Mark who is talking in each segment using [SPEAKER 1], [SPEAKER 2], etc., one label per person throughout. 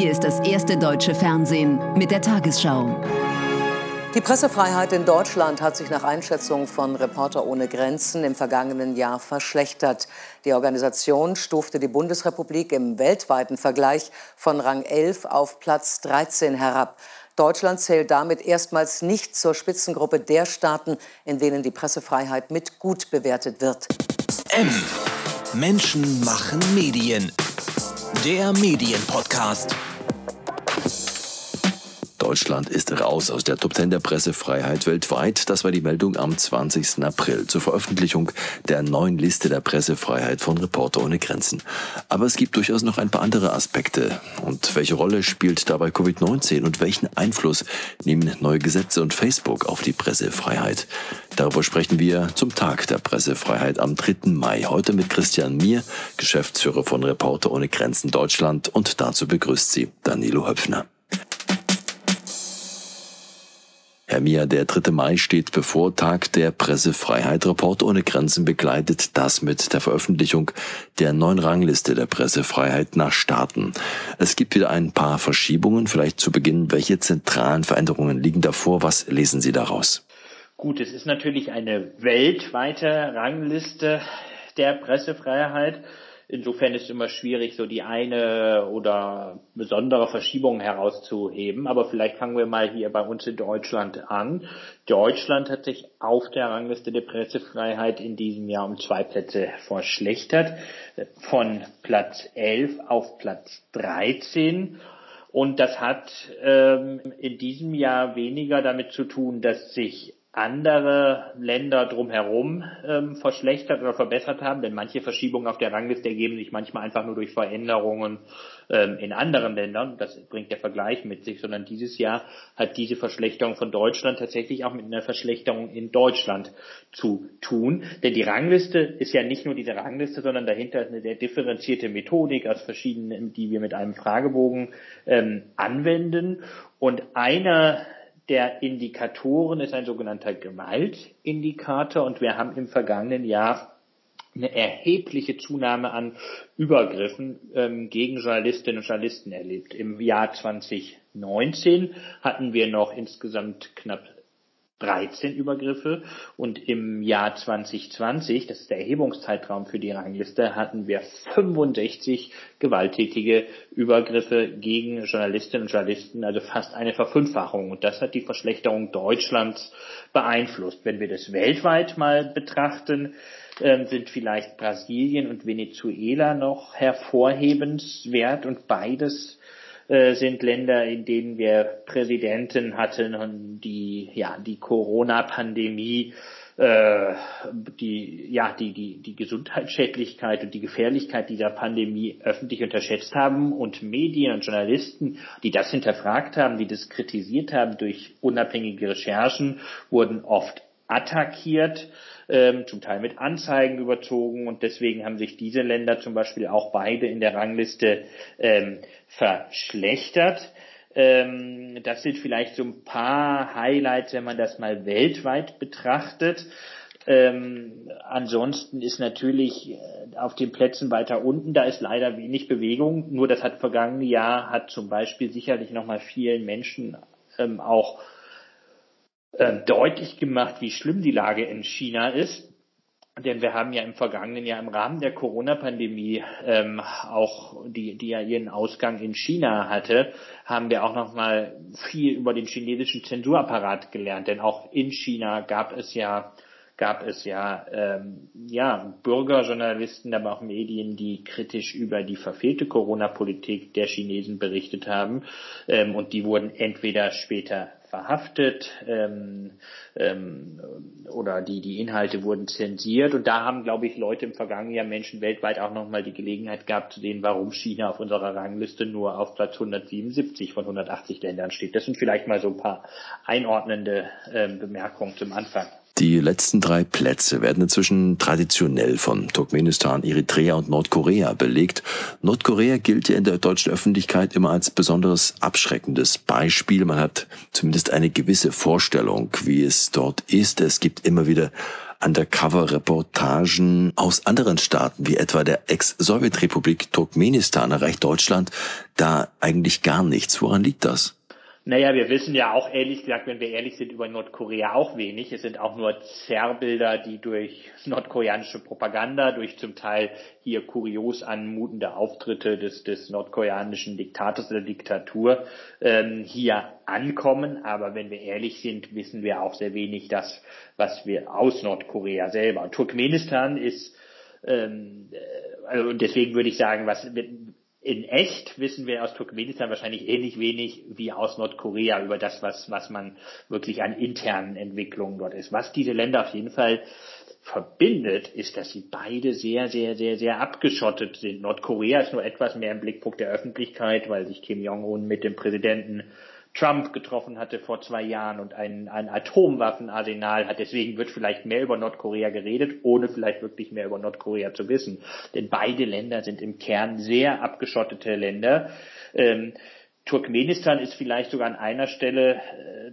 [SPEAKER 1] Hier ist das erste deutsche Fernsehen mit der Tagesschau.
[SPEAKER 2] Die Pressefreiheit in Deutschland hat sich nach Einschätzung von Reporter ohne Grenzen im vergangenen Jahr verschlechtert. Die Organisation stufte die Bundesrepublik im weltweiten Vergleich von Rang 11 auf Platz 13 herab. Deutschland zählt damit erstmals nicht zur Spitzengruppe der Staaten, in denen die Pressefreiheit mit gut bewertet wird.
[SPEAKER 3] M. Menschen machen Medien. Der Medienpodcast.
[SPEAKER 4] Deutschland ist raus aus der Top 10 der Pressefreiheit weltweit. Das war die Meldung am 20. April zur Veröffentlichung der neuen Liste der Pressefreiheit von Reporter ohne Grenzen. Aber es gibt durchaus noch ein paar andere Aspekte. Und welche Rolle spielt dabei Covid-19 und welchen Einfluss nehmen neue Gesetze und Facebook auf die Pressefreiheit? Darüber sprechen wir zum Tag der Pressefreiheit am 3. Mai. Heute mit Christian Mier, Geschäftsführer von Reporter ohne Grenzen Deutschland. Und dazu begrüßt sie Danilo Höpfner. Herr Mia, der 3. Mai steht bevor Tag der Pressefreiheit. Report ohne Grenzen begleitet das mit der Veröffentlichung der neuen Rangliste der Pressefreiheit nach Staaten. Es gibt wieder ein paar Verschiebungen. Vielleicht zu Beginn, welche zentralen Veränderungen liegen davor? Was lesen Sie daraus?
[SPEAKER 5] Gut, es ist natürlich eine weltweite Rangliste der Pressefreiheit. Insofern ist es immer schwierig, so die eine oder besondere Verschiebung herauszuheben. Aber vielleicht fangen wir mal hier bei uns in Deutschland an. Deutschland hat sich auf der Rangliste der Pressefreiheit in diesem Jahr um zwei Plätze verschlechtert. Von Platz 11 auf Platz 13. Und das hat ähm, in diesem Jahr weniger damit zu tun, dass sich andere Länder drumherum ähm, verschlechtert oder verbessert haben, denn manche Verschiebungen auf der Rangliste ergeben sich manchmal einfach nur durch Veränderungen ähm, in anderen Ländern. Das bringt der Vergleich mit sich, sondern dieses Jahr hat diese Verschlechterung von Deutschland tatsächlich auch mit einer Verschlechterung in Deutschland zu tun. Denn die Rangliste ist ja nicht nur diese Rangliste, sondern dahinter ist eine sehr differenzierte Methodik aus verschiedenen, die wir mit einem Fragebogen ähm, anwenden. Und einer der Indikatoren ist ein sogenannter Gewaltindikator und wir haben im vergangenen Jahr eine erhebliche Zunahme an Übergriffen ähm, gegen Journalistinnen und Journalisten erlebt. Im Jahr 2019 hatten wir noch insgesamt knapp 13 Übergriffe und im Jahr 2020, das ist der Erhebungszeitraum für die Rangliste, hatten wir 65 gewalttätige Übergriffe gegen Journalistinnen und Journalisten, also fast eine Verfünffachung. Und das hat die Verschlechterung Deutschlands beeinflusst. Wenn wir das weltweit mal betrachten, ähm, sind vielleicht Brasilien und Venezuela noch hervorhebenswert und beides äh, sind Länder, in denen wir Präsidenten hatten und die ja die Corona-Pandemie äh, die ja die die die Gesundheitsschädlichkeit und die Gefährlichkeit dieser Pandemie öffentlich unterschätzt haben und Medien und Journalisten, die das hinterfragt haben, die das kritisiert haben durch unabhängige Recherchen, wurden oft attackiert ähm, zum Teil mit Anzeigen überzogen und deswegen haben sich diese Länder zum Beispiel auch beide in der Rangliste ähm, verschlechtert. Ähm, das sind vielleicht so ein paar Highlights, wenn man das mal weltweit betrachtet. Ähm, ansonsten ist natürlich äh, auf den Plätzen weiter unten, da ist leider wenig Bewegung. Nur das hat vergangene Jahr hat zum Beispiel sicherlich nochmal vielen Menschen ähm, auch äh, deutlich gemacht, wie schlimm die Lage in China ist. Denn wir haben ja im vergangenen Jahr im Rahmen der Corona-Pandemie ähm, auch, die, die ja ihren Ausgang in China hatte, haben wir auch noch mal viel über den chinesischen Zensurapparat gelernt. Denn auch in China gab es ja gab es ja, ähm, ja Bürgerjournalisten, aber auch Medien, die kritisch über die verfehlte Corona-Politik der Chinesen berichtet haben. Ähm, und die wurden entweder später verhaftet ähm, ähm, oder die, die Inhalte wurden zensiert. Und da haben, glaube ich, Leute im vergangenen Jahr Menschen weltweit auch nochmal die Gelegenheit gehabt zu sehen, warum China auf unserer Rangliste nur auf Platz 177 von 180 Ländern steht. Das sind vielleicht mal so ein paar einordnende ähm, Bemerkungen zum Anfang.
[SPEAKER 4] Die letzten drei Plätze werden inzwischen traditionell von Turkmenistan, Eritrea und Nordkorea belegt. Nordkorea gilt ja in der deutschen Öffentlichkeit immer als besonderes abschreckendes Beispiel. Man hat zumindest eine gewisse Vorstellung, wie es dort ist. Es gibt immer wieder Undercover-Reportagen aus anderen Staaten, wie etwa der Ex-Sowjetrepublik Turkmenistan, erreicht Deutschland da eigentlich gar nichts. Woran liegt das?
[SPEAKER 5] Naja, wir wissen ja auch ehrlich gesagt, wenn wir ehrlich sind, über Nordkorea auch wenig. Es sind auch nur Zerrbilder, die durch nordkoreanische Propaganda, durch zum Teil hier kurios anmutende Auftritte des, des nordkoreanischen Diktators oder Diktatur ähm, hier ankommen. Aber wenn wir ehrlich sind, wissen wir auch sehr wenig das, was wir aus Nordkorea selber. Turkmenistan ist ähm, äh, also deswegen würde ich sagen, was in echt wissen wir aus Turkmenistan wahrscheinlich ähnlich wenig wie aus Nordkorea über das, was, was man wirklich an internen Entwicklungen dort ist. Was diese Länder auf jeden Fall verbindet, ist, dass sie beide sehr, sehr, sehr, sehr abgeschottet sind. Nordkorea ist nur etwas mehr im Blickpunkt der Öffentlichkeit, weil sich Kim Jong-un mit dem Präsidenten Trump getroffen hatte vor zwei Jahren und ein, ein Atomwaffenarsenal hat. Deswegen wird vielleicht mehr über Nordkorea geredet, ohne vielleicht wirklich mehr über Nordkorea zu wissen. Denn beide Länder sind im Kern sehr abgeschottete Länder. Ähm, Turkmenistan ist vielleicht sogar an einer Stelle äh,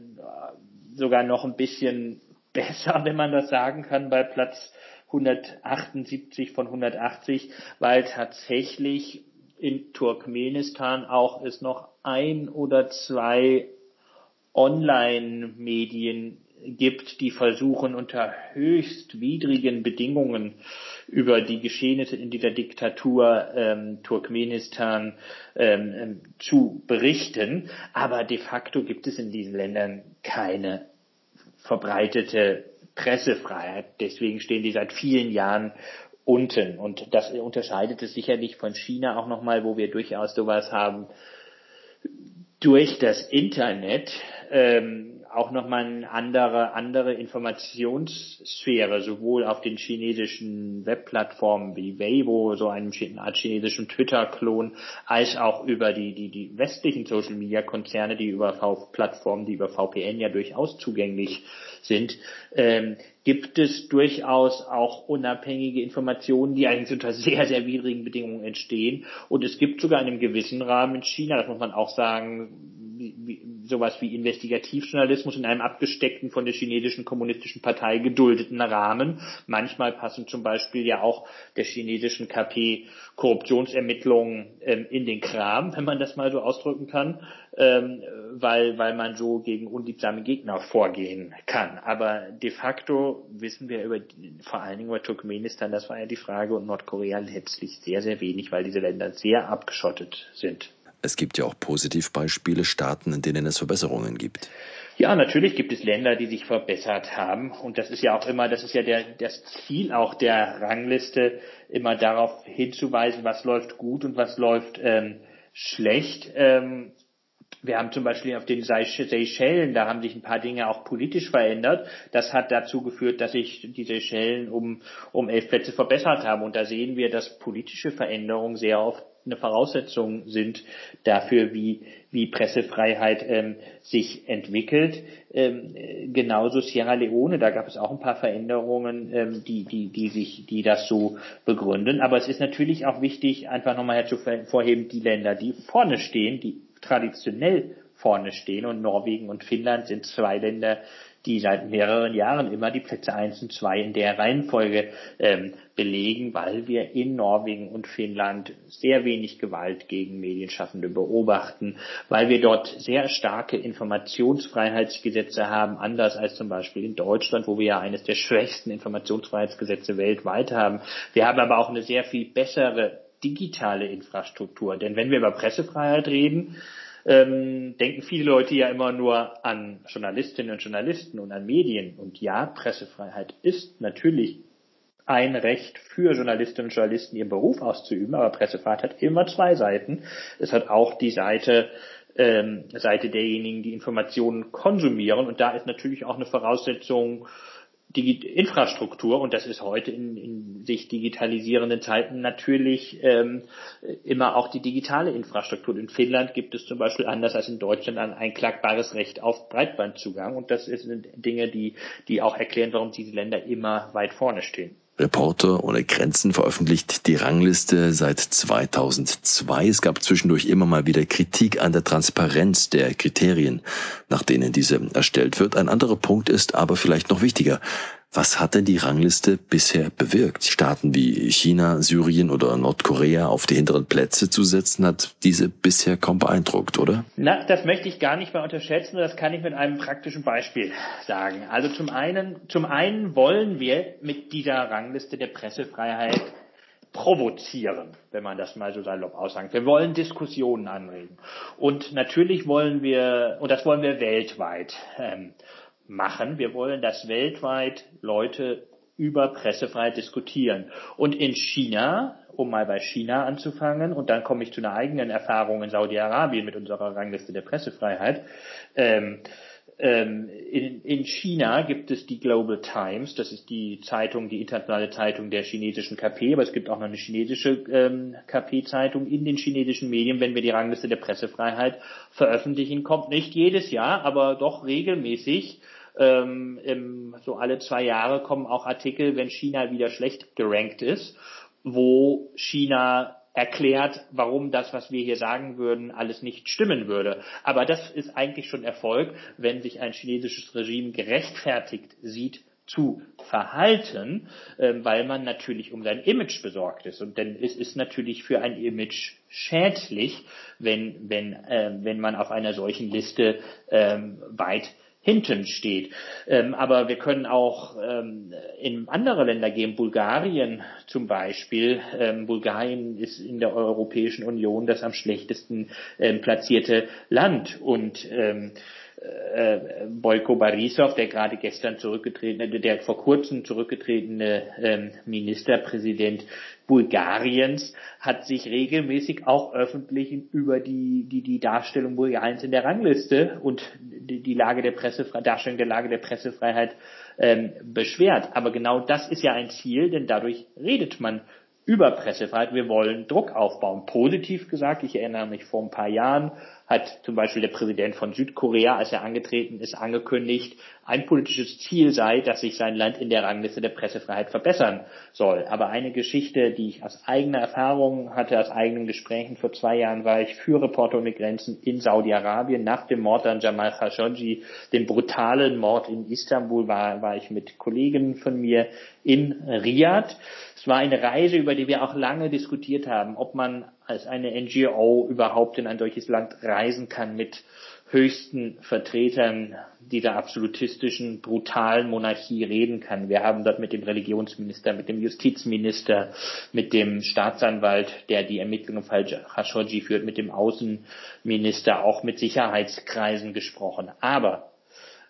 [SPEAKER 5] sogar noch ein bisschen besser, wenn man das sagen kann, bei Platz 178 von 180, weil tatsächlich in Turkmenistan auch es noch ein oder zwei Online-Medien gibt, die versuchen unter höchst widrigen Bedingungen über die Geschehnisse in dieser Diktatur ähm, Turkmenistan ähm, ähm zu berichten. Aber de facto gibt es in diesen Ländern keine verbreitete Pressefreiheit. Deswegen stehen die seit vielen Jahren unten. Und das unterscheidet es sicherlich von China auch nochmal, wo wir durchaus sowas haben. Durch das Internet ähm, auch nochmal eine andere, andere Informationssphäre, sowohl auf den chinesischen Webplattformen wie Weibo, so einem chinesischen Twitter-Klon, als auch über die, die, die westlichen Social-Media-Konzerne, die über v Plattformen, die über VPN ja durchaus zugänglich sind, ähm, gibt es durchaus auch unabhängige Informationen, die eigentlich unter sehr, sehr widrigen Bedingungen entstehen. Und es gibt sogar in einem gewissen Rahmen in China, das muss man auch sagen, wie, sowas wie Investigativjournalismus in einem abgesteckten von der chinesischen kommunistischen Partei geduldeten Rahmen. Manchmal passen zum Beispiel ja auch der chinesischen KP Korruptionsermittlungen ähm, in den Kram, wenn man das mal so ausdrücken kann, ähm, weil, weil man so gegen unliebsame Gegner vorgehen kann. Aber de facto wissen wir über, vor allen Dingen über Turkmenistan, das war ja die Frage, und Nordkorea letztlich sehr, sehr wenig, weil diese Länder sehr abgeschottet sind.
[SPEAKER 4] Es gibt ja auch Positivbeispiele, Staaten, in denen es Verbesserungen gibt.
[SPEAKER 5] Ja, natürlich gibt es Länder, die sich verbessert haben. Und das ist ja auch immer, das ist ja der, das Ziel auch der Rangliste, immer darauf hinzuweisen, was läuft gut und was läuft ähm, schlecht. Ähm, wir haben zum Beispiel auf den Seychellen, da haben sich ein paar Dinge auch politisch verändert. Das hat dazu geführt, dass sich die Seychellen um, um elf Plätze verbessert haben. Und da sehen wir, dass politische Veränderungen sehr oft eine Voraussetzung sind dafür, wie, wie Pressefreiheit ähm, sich entwickelt. Ähm, genauso Sierra Leone, da gab es auch ein paar Veränderungen, ähm, die, die, die sich, die das so begründen. Aber es ist natürlich auch wichtig, einfach nochmal hervorheben, die Länder, die vorne stehen, die traditionell vorne stehen und Norwegen und Finnland sind zwei Länder, die seit mehreren Jahren immer die Plätze eins und zwei in der Reihenfolge ähm, belegen, weil wir in Norwegen und Finnland sehr wenig Gewalt gegen Medienschaffende beobachten, weil wir dort sehr starke Informationsfreiheitsgesetze haben, anders als zum Beispiel in Deutschland, wo wir ja eines der schwächsten Informationsfreiheitsgesetze weltweit haben. Wir haben aber auch eine sehr viel bessere digitale Infrastruktur. Denn wenn wir über Pressefreiheit reden, ähm, denken viele Leute ja immer nur an Journalistinnen und Journalisten und an Medien. Und ja, Pressefreiheit ist natürlich ein Recht für Journalistinnen und Journalisten, ihren Beruf auszuüben, aber Pressefreiheit hat immer zwei Seiten. Es hat auch die Seite, ähm, Seite derjenigen, die Informationen konsumieren. Und da ist natürlich auch eine Voraussetzung, die Infrastruktur, und das ist heute in, in sich digitalisierenden Zeiten natürlich ähm, immer auch die digitale Infrastruktur. In Finnland gibt es zum Beispiel anders als in Deutschland ein einklagbares Recht auf Breitbandzugang. Und das sind Dinge, die, die auch erklären, warum diese Länder immer weit vorne stehen.
[SPEAKER 4] Reporter ohne Grenzen veröffentlicht die Rangliste seit 2002. Es gab zwischendurch immer mal wieder Kritik an der Transparenz der Kriterien, nach denen diese erstellt wird. Ein anderer Punkt ist aber vielleicht noch wichtiger. Was hat denn die Rangliste bisher bewirkt? Staaten wie China, Syrien oder Nordkorea auf die hinteren Plätze zu setzen, hat diese bisher kaum beeindruckt, oder?
[SPEAKER 5] Na, das möchte ich gar nicht mehr unterschätzen. Das kann ich mit einem praktischen Beispiel sagen. Also zum einen, zum einen wollen wir mit dieser Rangliste der Pressefreiheit provozieren, wenn man das mal so salopp aussagen. Wir wollen Diskussionen anregen. Und natürlich wollen wir, und das wollen wir weltweit ähm, machen. Wir wollen, dass weltweit Leute über Pressefreiheit diskutieren. Und in China, um mal bei China anzufangen, und dann komme ich zu einer eigenen Erfahrung in Saudi-Arabien mit unserer Rangliste der Pressefreiheit, ähm, ähm, in, in China gibt es die Global Times, das ist die Zeitung, die internationale Zeitung der chinesischen KP, aber es gibt auch noch eine chinesische ähm, KP-Zeitung in den chinesischen Medien, wenn wir die Rangliste der Pressefreiheit veröffentlichen, kommt nicht jedes Jahr, aber doch regelmäßig ähm, im, so alle zwei Jahre kommen auch Artikel, wenn China wieder schlecht gerankt ist, wo China erklärt, warum das, was wir hier sagen würden, alles nicht stimmen würde. Aber das ist eigentlich schon Erfolg, wenn sich ein chinesisches Regime gerechtfertigt sieht, zu verhalten, äh, weil man natürlich um sein Image besorgt ist. Und denn es ist natürlich für ein Image schädlich, wenn, wenn, äh, wenn man auf einer solchen Liste ähm, weit hinten steht. Ähm, aber wir können auch ähm, in andere Länder gehen, Bulgarien zum Beispiel. Ähm, Bulgarien ist in der Europäischen Union das am schlechtesten ähm, platzierte Land und ähm, äh, Boyko Borisov, der gerade gestern zurückgetretene, der vor kurzem zurückgetretene ähm, Ministerpräsident Bulgariens, hat sich regelmäßig auch öffentlich über die, die, die Darstellung Bulgariens in der Rangliste und die, die Lage der Pressefreiheit, Darstellung der Lage der Pressefreiheit ähm, beschwert. Aber genau das ist ja ein Ziel, denn dadurch redet man über Pressefreiheit. Wir wollen Druck aufbauen. Positiv gesagt, ich erinnere mich vor ein paar Jahren, hat zum Beispiel der Präsident von Südkorea, als er angetreten ist, angekündigt, ein politisches Ziel sei, dass sich sein Land in der Rangliste der Pressefreiheit verbessern soll. Aber eine Geschichte, die ich aus eigener Erfahrung hatte, aus eigenen Gesprächen, vor zwei Jahren war ich für Reporter ohne Grenzen in Saudi-Arabien. Nach dem Mord an Jamal Khashoggi, dem brutalen Mord in Istanbul, war, war ich mit Kollegen von mir in Riyadh. Es war eine Reise, über die wir auch lange diskutiert haben, ob man als eine NGO überhaupt in ein solches Land reisen kann mit höchsten Vertretern dieser absolutistischen, brutalen Monarchie reden kann. Wir haben dort mit dem Religionsminister, mit dem Justizminister, mit dem Staatsanwalt, der die Ermittlungen im Fall Khashoggi führt, mit dem Außenminister, auch mit Sicherheitskreisen gesprochen. Aber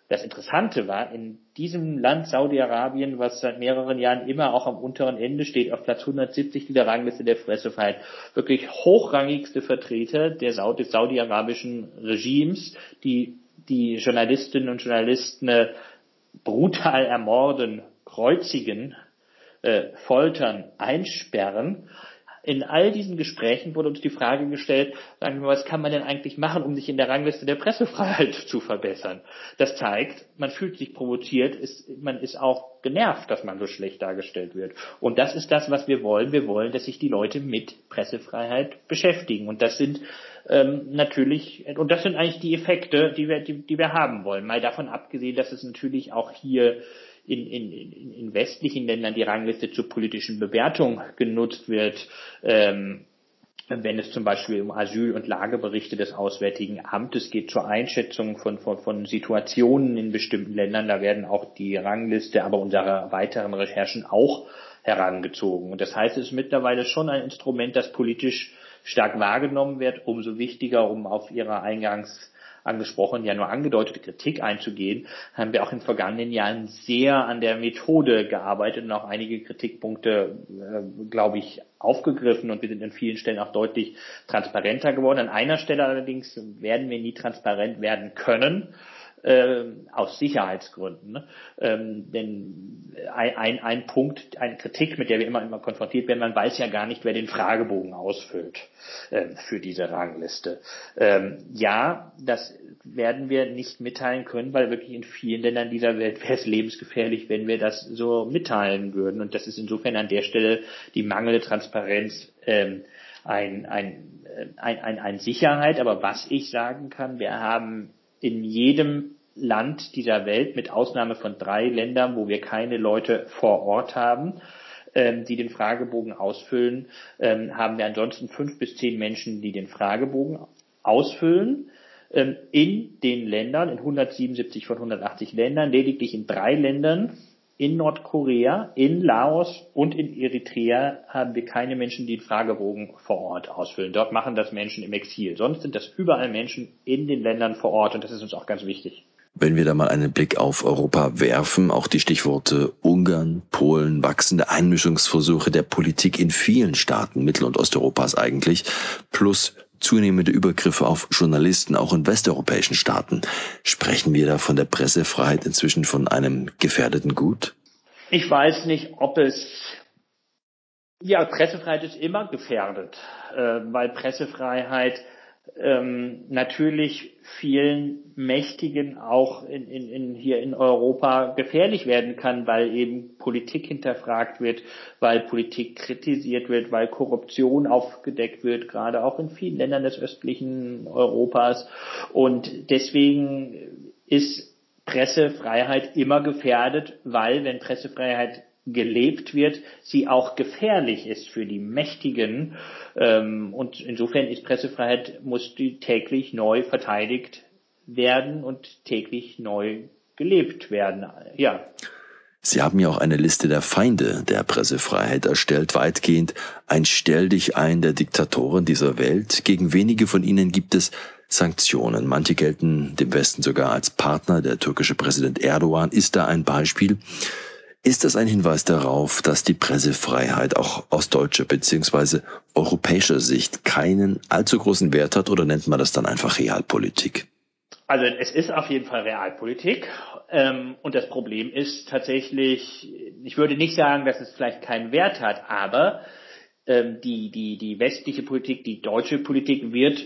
[SPEAKER 5] das Interessante war, in diesem Land Saudi-Arabien, was seit mehreren Jahren immer auch am unteren Ende steht, auf Platz 170 dieser Rangliste der Pressefreiheit, wirklich hochrangigste Vertreter der Saudi des saudi-arabischen Regimes, die die Journalistinnen und Journalisten äh, brutal ermorden, kreuzigen, äh, foltern, einsperren, in all diesen Gesprächen wurde uns die Frage gestellt, sagen wir mal, was kann man denn eigentlich machen, um sich in der Rangliste der Pressefreiheit zu verbessern? Das zeigt, man fühlt sich provoziert, ist, man ist auch genervt, dass man so schlecht dargestellt wird. Und das ist das, was wir wollen. Wir wollen, dass sich die Leute mit Pressefreiheit beschäftigen. Und das sind ähm, natürlich, und das sind eigentlich die Effekte, die wir, die, die wir haben wollen. Mal davon abgesehen, dass es natürlich auch hier in, in, in westlichen Ländern die Rangliste zur politischen Bewertung genutzt wird. Ähm, wenn es zum Beispiel um Asyl- und Lageberichte des Auswärtigen Amtes geht, zur Einschätzung von, von, von Situationen in bestimmten Ländern, da werden auch die Rangliste, aber unsere weiteren Recherchen auch herangezogen. Und das heißt, es ist mittlerweile schon ein Instrument, das politisch stark wahrgenommen wird, umso wichtiger, um auf Ihre eingangs angesprochen, ja nur angedeutete Kritik einzugehen, haben wir auch in den vergangenen Jahren sehr an der Methode gearbeitet und auch einige Kritikpunkte, äh, glaube ich, aufgegriffen und wir sind an vielen Stellen auch deutlich transparenter geworden. An einer Stelle allerdings werden wir nie transparent werden können äh, aus Sicherheitsgründen. Ne? Ähm, denn ein, ein, ein Punkt, eine Kritik, mit der wir immer, immer konfrontiert werden, man weiß ja gar nicht, wer den Fragebogen ausfüllt äh, für diese Rangliste. Ähm, ja, das werden wir nicht mitteilen können, weil wirklich in vielen Ländern dieser Welt wäre es lebensgefährlich, wenn wir das so mitteilen würden. Und das ist insofern an der Stelle die mangelnde Transparenz ähm, ein, ein, ein, ein, ein Sicherheit. Aber was ich sagen kann, wir haben in jedem Land dieser Welt, mit Ausnahme von drei Ländern, wo wir keine Leute vor Ort haben, ähm, die den Fragebogen ausfüllen, ähm, haben wir ansonsten fünf bis zehn Menschen, die den Fragebogen ausfüllen. Ähm, in den Ländern, in 177 von 180 Ländern, lediglich in drei Ländern, in Nordkorea, in Laos und in Eritrea haben wir keine Menschen, die den Fragebogen vor Ort ausfüllen. Dort machen das Menschen im Exil. Sonst sind das überall Menschen in den Ländern vor Ort und das ist uns auch ganz wichtig.
[SPEAKER 4] Wenn wir da mal einen Blick auf Europa werfen, auch die Stichworte Ungarn, Polen, wachsende Einmischungsversuche der Politik in vielen Staaten Mittel- und Osteuropas eigentlich, plus zunehmende Übergriffe auf Journalisten auch in westeuropäischen Staaten. Sprechen wir da von der Pressefreiheit inzwischen von einem gefährdeten Gut?
[SPEAKER 5] Ich weiß nicht, ob es ja, Pressefreiheit ist immer gefährdet, äh, weil Pressefreiheit ähm, natürlich vielen Mächtigen auch in, in, in hier in Europa gefährlich werden kann, weil eben Politik hinterfragt wird, weil Politik kritisiert wird, weil Korruption aufgedeckt wird, gerade auch in vielen Ländern des östlichen Europas. Und deswegen ist Pressefreiheit immer gefährdet, weil wenn Pressefreiheit gelebt wird, sie auch gefährlich ist für die Mächtigen. Ähm, und insofern ist Pressefreiheit, muss die täglich neu verteidigt werden und täglich neu gelebt werden. Ja.
[SPEAKER 4] Sie haben ja auch eine Liste der Feinde der Pressefreiheit erstellt, weitgehend ein Stell dich ein der Diktatoren dieser Welt. Gegen wenige von ihnen gibt es Sanktionen. Manche gelten dem Westen sogar als Partner. Der türkische Präsident Erdogan ist da ein Beispiel. Ist das ein Hinweis darauf, dass die Pressefreiheit auch aus deutscher bzw. europäischer Sicht keinen allzu großen Wert hat oder nennt man das dann einfach Realpolitik?
[SPEAKER 5] Also es ist auf jeden Fall Realpolitik ähm, und das Problem ist tatsächlich, ich würde nicht sagen, dass es vielleicht keinen Wert hat, aber ähm, die, die, die westliche Politik, die deutsche Politik wird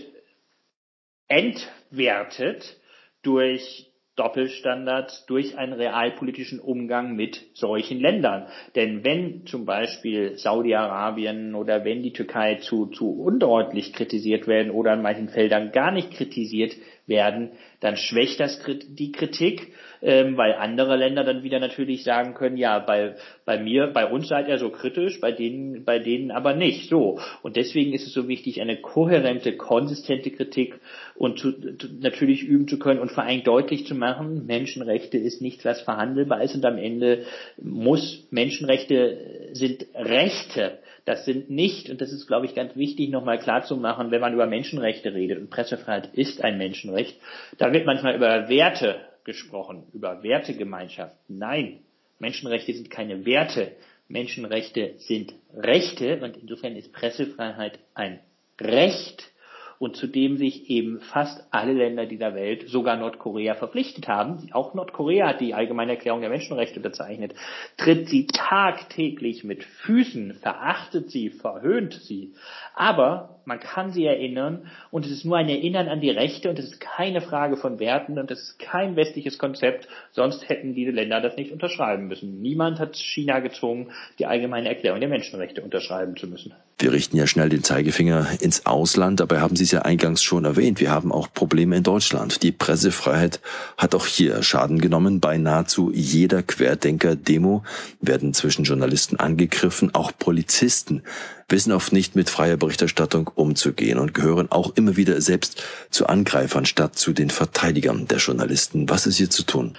[SPEAKER 5] entwertet durch Doppelstandards durch einen realpolitischen Umgang mit solchen Ländern. Denn wenn zum Beispiel Saudi-Arabien oder wenn die Türkei zu, zu undeutlich kritisiert werden oder in manchen Feldern gar nicht kritisiert werden, dann schwächt das die Kritik, ähm, weil andere Länder dann wieder natürlich sagen können, ja, bei, bei mir, bei uns seid ihr so kritisch, bei denen, bei denen aber nicht. So. Und deswegen ist es so wichtig, eine kohärente, konsistente Kritik und zu, natürlich üben zu können und vor allem deutlich zu machen, Menschenrechte ist nichts, was verhandelbar ist und am Ende muss Menschenrechte sind Rechte das sind nicht, und das ist, glaube ich, ganz wichtig, nochmal klarzumachen, wenn man über Menschenrechte redet, und Pressefreiheit ist ein Menschenrecht, da wird manchmal über Werte gesprochen, über Wertegemeinschaften. Nein, Menschenrechte sind keine Werte. Menschenrechte sind Rechte, und insofern ist Pressefreiheit ein Recht und zu dem sich eben fast alle Länder dieser Welt, sogar Nordkorea, verpflichtet haben. Auch Nordkorea hat die Allgemeine Erklärung der Menschenrechte unterzeichnet, tritt sie tagtäglich mit Füßen, verachtet sie, verhöhnt sie. Aber man kann sie erinnern und es ist nur ein Erinnern an die Rechte und es ist keine Frage von Werten und es ist kein westliches Konzept, sonst hätten diese Länder das nicht unterschreiben müssen. Niemand hat China gezwungen, die Allgemeine Erklärung der Menschenrechte unterschreiben zu müssen.
[SPEAKER 4] Wir richten ja schnell den Zeigefinger ins Ausland, dabei haben Sie es ja eingangs schon erwähnt. Wir haben auch Probleme in Deutschland. Die Pressefreiheit hat auch hier Schaden genommen. Bei nahezu jeder Querdenker-Demo werden zwischen Journalisten angegriffen. Auch Polizisten wissen oft nicht mit freier Berichterstattung umzugehen und gehören auch immer wieder selbst zu Angreifern statt zu den Verteidigern der Journalisten. Was ist hier zu tun?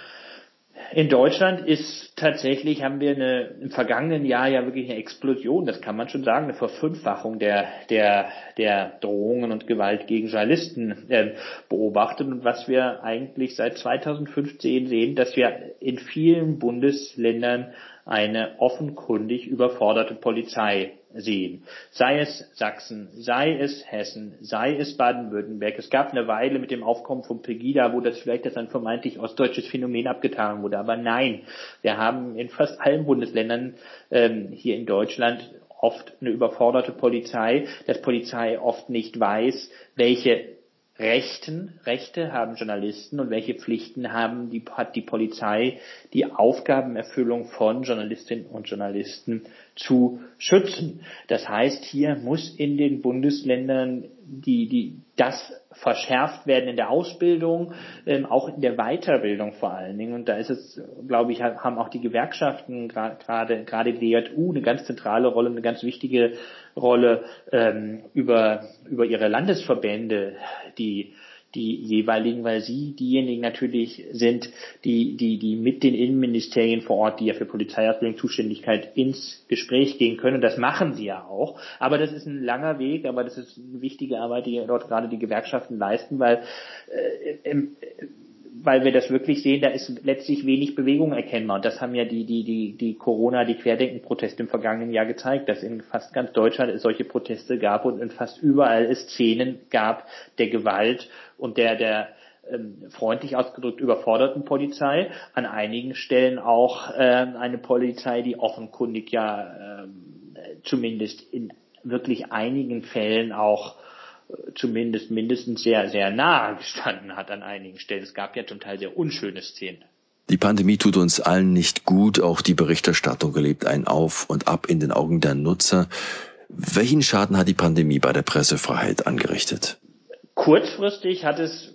[SPEAKER 5] In Deutschland ist tatsächlich, haben wir eine, im vergangenen Jahr ja wirklich eine Explosion, das kann man schon sagen, eine Verfünffachung der, der, der Drohungen und Gewalt gegen Journalisten äh, beobachtet. Und was wir eigentlich seit 2015 sehen, dass wir in vielen Bundesländern eine offenkundig überforderte Polizei sehen. Sei es Sachsen, sei es Hessen, sei es Baden-Württemberg. Es gab eine Weile mit dem Aufkommen von Pegida, wo das vielleicht als ein vermeintlich ostdeutsches Phänomen abgetan wurde. Aber nein, wir haben in fast allen Bundesländern ähm, hier in Deutschland oft eine überforderte Polizei, dass Polizei oft nicht weiß, welche Rechten, Rechte haben Journalisten und welche Pflichten haben die, hat die Polizei, die Aufgabenerfüllung von Journalistinnen und Journalisten zu schützen. Das heißt, hier muss in den Bundesländern die, die, das verschärft werden in der Ausbildung, ähm, auch in der Weiterbildung vor allen Dingen. Und da ist es, glaube ich, haben auch die Gewerkschaften gerade, gerade die DJU eine ganz zentrale Rolle, eine ganz wichtige Rolle ähm, über, über ihre Landesverbände, die die jeweiligen, weil sie diejenigen natürlich sind, die, die, die mit den Innenministerien vor Ort, die ja für Polizeiausbildung Zuständigkeit ins Gespräch gehen können. Und das machen sie ja auch. Aber das ist ein langer Weg, aber das ist eine wichtige Arbeit, die dort gerade die Gewerkschaften leisten, weil äh, im, weil wir das wirklich sehen, da ist letztlich wenig Bewegung erkennbar. Und das haben ja die, die, die, die Corona, die Querdenken-Proteste im vergangenen Jahr gezeigt, dass in fast ganz Deutschland es solche Proteste gab und in fast überall es Szenen gab der Gewalt und der, der ähm, freundlich ausgedrückt überforderten Polizei, an einigen Stellen auch ähm, eine Polizei, die offenkundig ja ähm, zumindest in wirklich einigen Fällen auch zumindest mindestens sehr, sehr nahe gestanden hat an einigen Stellen. Es gab ja zum Teil sehr unschöne Szenen.
[SPEAKER 4] Die Pandemie tut uns allen nicht gut. Auch die Berichterstattung erlebt ein Auf und Ab in den Augen der Nutzer. Welchen Schaden hat die Pandemie bei der Pressefreiheit angerichtet?
[SPEAKER 5] Kurzfristig hat es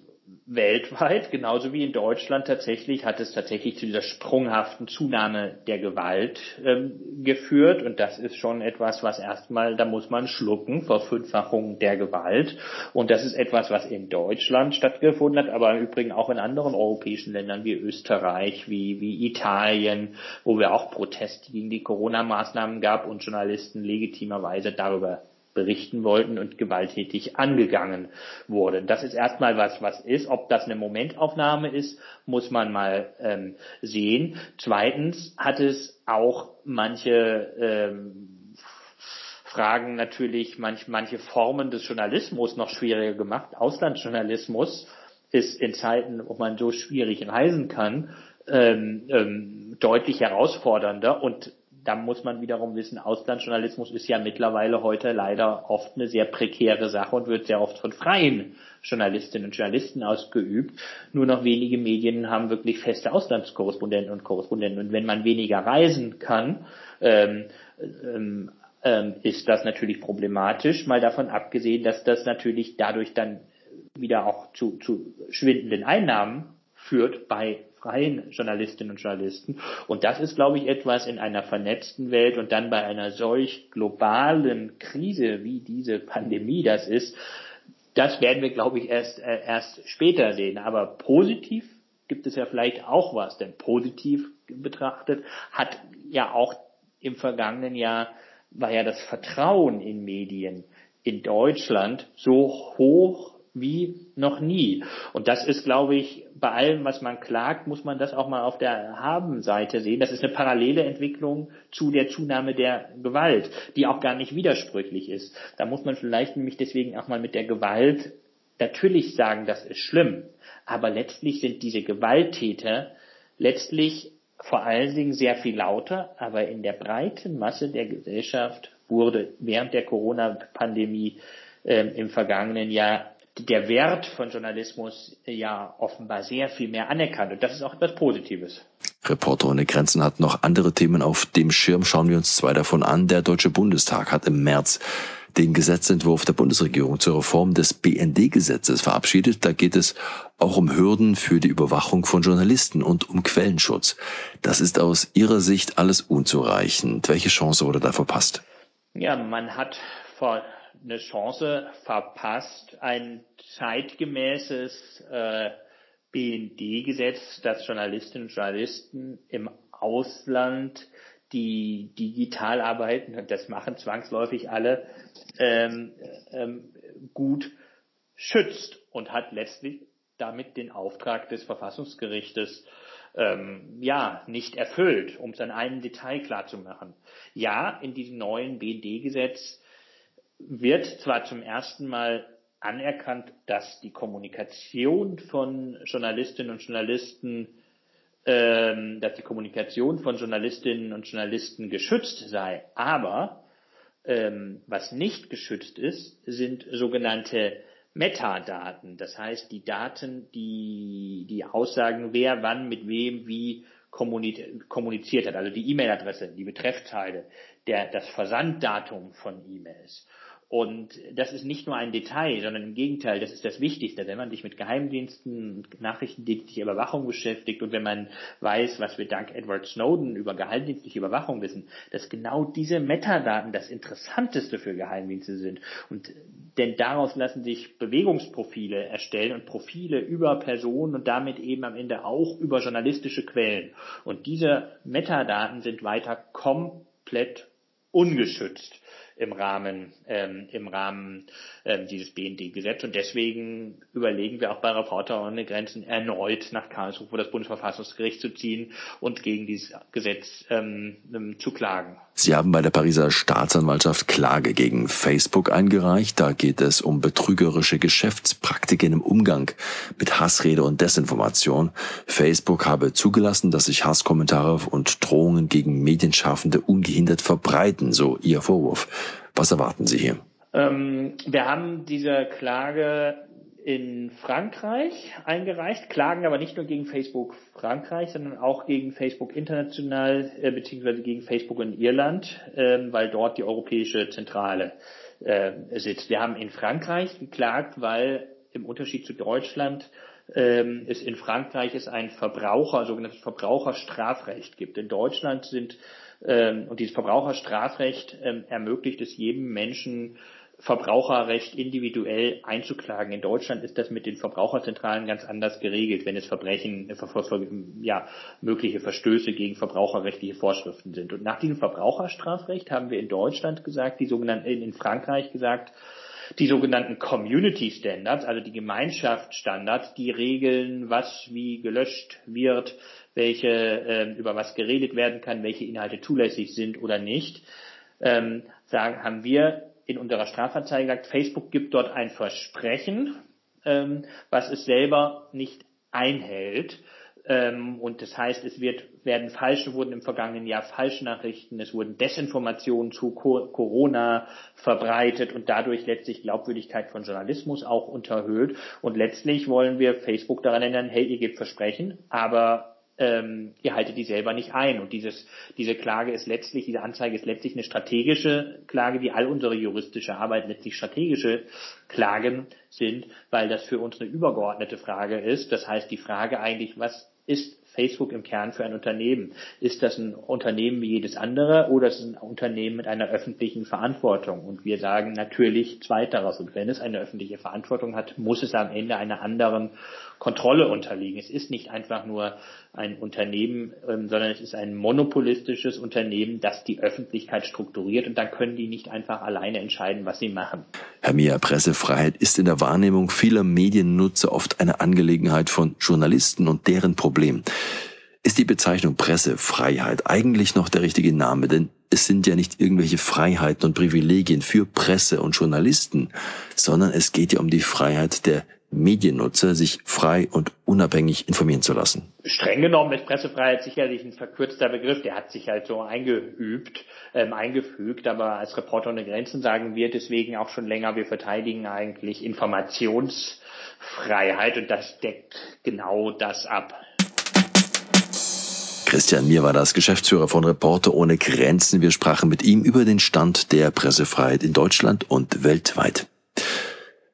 [SPEAKER 5] weltweit, genauso wie in Deutschland tatsächlich, hat es tatsächlich zu dieser sprunghaften Zunahme der Gewalt ähm, geführt. Und das ist schon etwas, was erstmal, da muss man schlucken, Verfünffachung der Gewalt. Und das ist etwas, was in Deutschland stattgefunden hat, aber im Übrigen auch in anderen europäischen Ländern wie Österreich, wie, wie Italien, wo wir auch Proteste gegen die Corona-Maßnahmen gab und Journalisten legitimerweise darüber berichten wollten und gewalttätig angegangen wurden. Das ist erstmal was, was ist. Ob das eine Momentaufnahme ist, muss man mal ähm, sehen. Zweitens hat es auch manche ähm, Fragen natürlich, manch, manche Formen des Journalismus noch schwieriger gemacht. Auslandsjournalismus ist in Zeiten, wo man so schwierig reisen kann, ähm, ähm, deutlich herausfordernder und da muss man wiederum wissen, Auslandsjournalismus ist ja mittlerweile heute leider oft eine sehr prekäre Sache und wird sehr oft von freien Journalistinnen und Journalisten ausgeübt. Nur noch wenige Medien haben wirklich feste Auslandskorrespondenten und Korrespondenten. Und wenn man weniger reisen kann, ähm, ähm, ähm, ist das natürlich problematisch, mal davon abgesehen, dass das natürlich dadurch dann wieder auch zu, zu schwindenden Einnahmen führt bei freien Journalistinnen und Journalisten. Und das ist, glaube ich, etwas in einer vernetzten Welt und dann bei einer solch globalen Krise, wie diese Pandemie das ist, das werden wir, glaube ich, erst, äh, erst später sehen. Aber positiv gibt es ja vielleicht auch was, denn positiv betrachtet hat ja auch im vergangenen Jahr war ja das Vertrauen in Medien in Deutschland so hoch wie noch nie. Und das ist, glaube ich, bei allem, was man klagt, muss man das auch mal auf der Haben-Seite sehen. Das ist eine parallele Entwicklung zu der Zunahme der Gewalt, die auch gar nicht widersprüchlich ist. Da muss man vielleicht nämlich deswegen auch mal mit der Gewalt natürlich sagen, das ist schlimm. Aber letztlich sind diese Gewalttäter letztlich vor allen Dingen sehr viel lauter, aber in der breiten Masse der Gesellschaft wurde während der Corona-Pandemie äh, im vergangenen Jahr der Wert von Journalismus ja offenbar sehr viel mehr anerkannt. Und das ist auch etwas Positives.
[SPEAKER 4] Reporter ohne Grenzen hat noch andere Themen auf dem Schirm. Schauen wir uns zwei davon an. Der Deutsche Bundestag hat im März den Gesetzentwurf der Bundesregierung zur Reform des BND-Gesetzes verabschiedet. Da geht es auch um Hürden für die Überwachung von Journalisten und um Quellenschutz. Das ist aus Ihrer Sicht alles unzureichend. Welche Chance wurde da verpasst?
[SPEAKER 5] Ja, man hat vor eine Chance verpasst, ein zeitgemäßes äh, BND-Gesetz, das Journalistinnen und Journalisten im Ausland, die digital arbeiten, und das machen zwangsläufig alle, ähm, ähm, gut schützt und hat letztlich damit den Auftrag des Verfassungsgerichtes ähm, ja nicht erfüllt, um es an einem Detail klar zu machen. Ja, in diesem neuen BND-Gesetz wird zwar zum ersten Mal anerkannt, dass die Kommunikation von Journalistinnen und Journalisten, ähm, dass die Kommunikation von Journalistinnen und Journalisten geschützt sei, aber ähm, was nicht geschützt ist, sind sogenannte Metadaten, das heißt die Daten, die, die aussagen, wer wann mit wem wie kommuniziert hat, also die E-Mail-Adresse, die Betreffzeile, der, das Versanddatum von E-Mails. Und das ist nicht nur ein Detail, sondern im Gegenteil, das ist das Wichtigste. Wenn man sich mit Geheimdiensten, nachrichtendienstlicher Überwachung beschäftigt und wenn man weiß, was wir dank Edward Snowden über geheimdienstliche Überwachung wissen, dass genau diese Metadaten das Interessanteste für Geheimdienste sind. Und denn daraus lassen sich Bewegungsprofile erstellen und Profile über Personen und damit eben am Ende auch über journalistische Quellen. Und diese Metadaten sind weiter komplett ungeschützt im Rahmen, ähm, im Rahmen ähm, dieses BND-Gesetzes. Und deswegen überlegen wir auch bei Reporter ohne Grenzen erneut nach Karlsruhe vor das Bundesverfassungsgericht zu ziehen und gegen dieses Gesetz ähm, ähm, zu klagen.
[SPEAKER 4] Sie haben bei der Pariser Staatsanwaltschaft Klage gegen Facebook eingereicht. Da geht es um betrügerische Geschäftspraktiken im Umgang mit Hassrede und Desinformation. Facebook habe zugelassen, dass sich Hasskommentare und Drohungen gegen Medienschaffende ungehindert verbreiten, so Ihr Vorwurf. Was erwarten Sie hier?
[SPEAKER 5] Ähm, wir haben diese Klage in Frankreich eingereicht, klagen aber nicht nur gegen Facebook Frankreich, sondern auch gegen Facebook international äh, beziehungsweise gegen Facebook in Irland, äh, weil dort die europäische Zentrale äh, sitzt. Wir haben in Frankreich geklagt, weil im Unterschied zu Deutschland ähm, es in Frankreich es ein Verbraucher, sogenanntes Verbraucherstrafrecht gibt. In Deutschland sind ähm, und dieses Verbraucherstrafrecht ähm, ermöglicht es jedem Menschen, Verbraucherrecht individuell einzuklagen. In Deutschland ist das mit den Verbraucherzentralen ganz anders geregelt, wenn es Verbrechen, äh, ja, mögliche Verstöße gegen verbraucherrechtliche Vorschriften sind. Und nach diesem Verbraucherstrafrecht haben wir in Deutschland gesagt, die sogenannten, in Frankreich gesagt, die sogenannten Community Standards, also die Gemeinschaftsstandards, die regeln, was wie gelöscht wird, welche, äh, über was geredet werden kann, welche Inhalte zulässig sind oder nicht, ähm, sagen, haben wir in unserer Strafanzeige gesagt, Facebook gibt dort ein Versprechen, ähm, was es selber nicht einhält. Ähm, und das heißt, es wird, werden falsche, wurden im vergangenen Jahr Falschnachrichten, es wurden Desinformationen zu Corona verbreitet und dadurch letztlich Glaubwürdigkeit von Journalismus auch unterhöhlt. Und letztlich wollen wir Facebook daran erinnern, hey, ihr gebt Versprechen, aber ähm, ihr haltet die selber nicht ein. Und dieses, diese Klage ist letztlich, diese Anzeige ist letztlich eine strategische Klage, wie all unsere juristische Arbeit letztlich strategische Klagen sind, weil das für uns eine übergeordnete Frage ist. Das heißt, die Frage eigentlich, was ist Facebook im Kern für ein Unternehmen? Ist das ein Unternehmen wie jedes andere oder ist es ein Unternehmen mit einer öffentlichen Verantwortung? Und wir sagen natürlich zweiteres. Und wenn es eine öffentliche Verantwortung hat, muss es am Ende einer anderen Kontrolle unterliegen. Es ist nicht einfach nur ein Unternehmen, ähm, sondern es ist ein monopolistisches Unternehmen, das die Öffentlichkeit strukturiert und dann können die nicht einfach alleine entscheiden, was sie machen.
[SPEAKER 4] Herr Mia, Pressefreiheit ist in der Wahrnehmung vieler Mediennutzer oft eine Angelegenheit von Journalisten und deren Problem. Ist die Bezeichnung Pressefreiheit eigentlich noch der richtige Name? Denn es sind ja nicht irgendwelche Freiheiten und Privilegien für Presse und Journalisten, sondern es geht ja um die Freiheit der Mediennutzer, sich frei und unabhängig informieren zu lassen.
[SPEAKER 5] Streng genommen ist Pressefreiheit sicherlich ein verkürzter Begriff, der hat sich halt so eingeübt, ähm, eingefügt, aber als Reporter ohne Grenzen sagen wir deswegen auch schon länger, wir verteidigen eigentlich Informationsfreiheit und das deckt genau das ab.
[SPEAKER 4] Christian Mir war das Geschäftsführer von Reporter ohne Grenzen. Wir sprachen mit ihm über den Stand der Pressefreiheit in Deutschland und weltweit.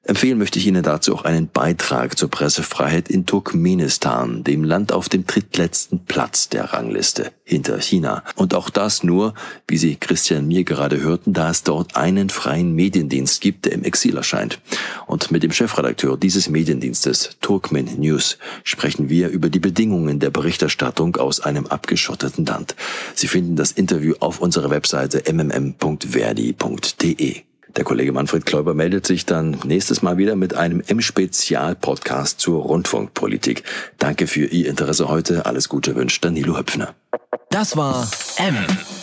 [SPEAKER 4] Empfehlen möchte ich Ihnen dazu auch einen Beitrag zur Pressefreiheit in Turkmenistan, dem Land auf dem drittletzten Platz der Rangliste, hinter China. Und auch das nur, wie Sie Christian mir gerade hörten, da es dort einen freien Mediendienst gibt, der im Exil erscheint. Und mit dem Chefredakteur dieses Mediendienstes, Turkmen News, sprechen wir über die Bedingungen der Berichterstattung aus einem abgeschotteten Land. Sie finden das Interview auf unserer Webseite mmm.verdi.de. Der Kollege Manfred Kläuber meldet sich dann nächstes Mal wieder mit einem M-Spezial-Podcast zur Rundfunkpolitik. Danke für Ihr Interesse heute. Alles Gute wünscht Danilo Höpfner.
[SPEAKER 3] Das war M.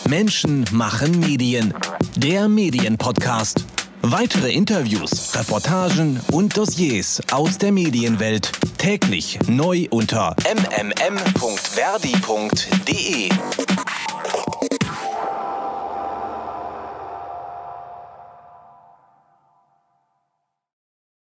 [SPEAKER 3] Menschen machen Medien. Der Medienpodcast. Weitere Interviews, Reportagen und Dossiers aus der Medienwelt täglich neu unter mmm.verdi.de.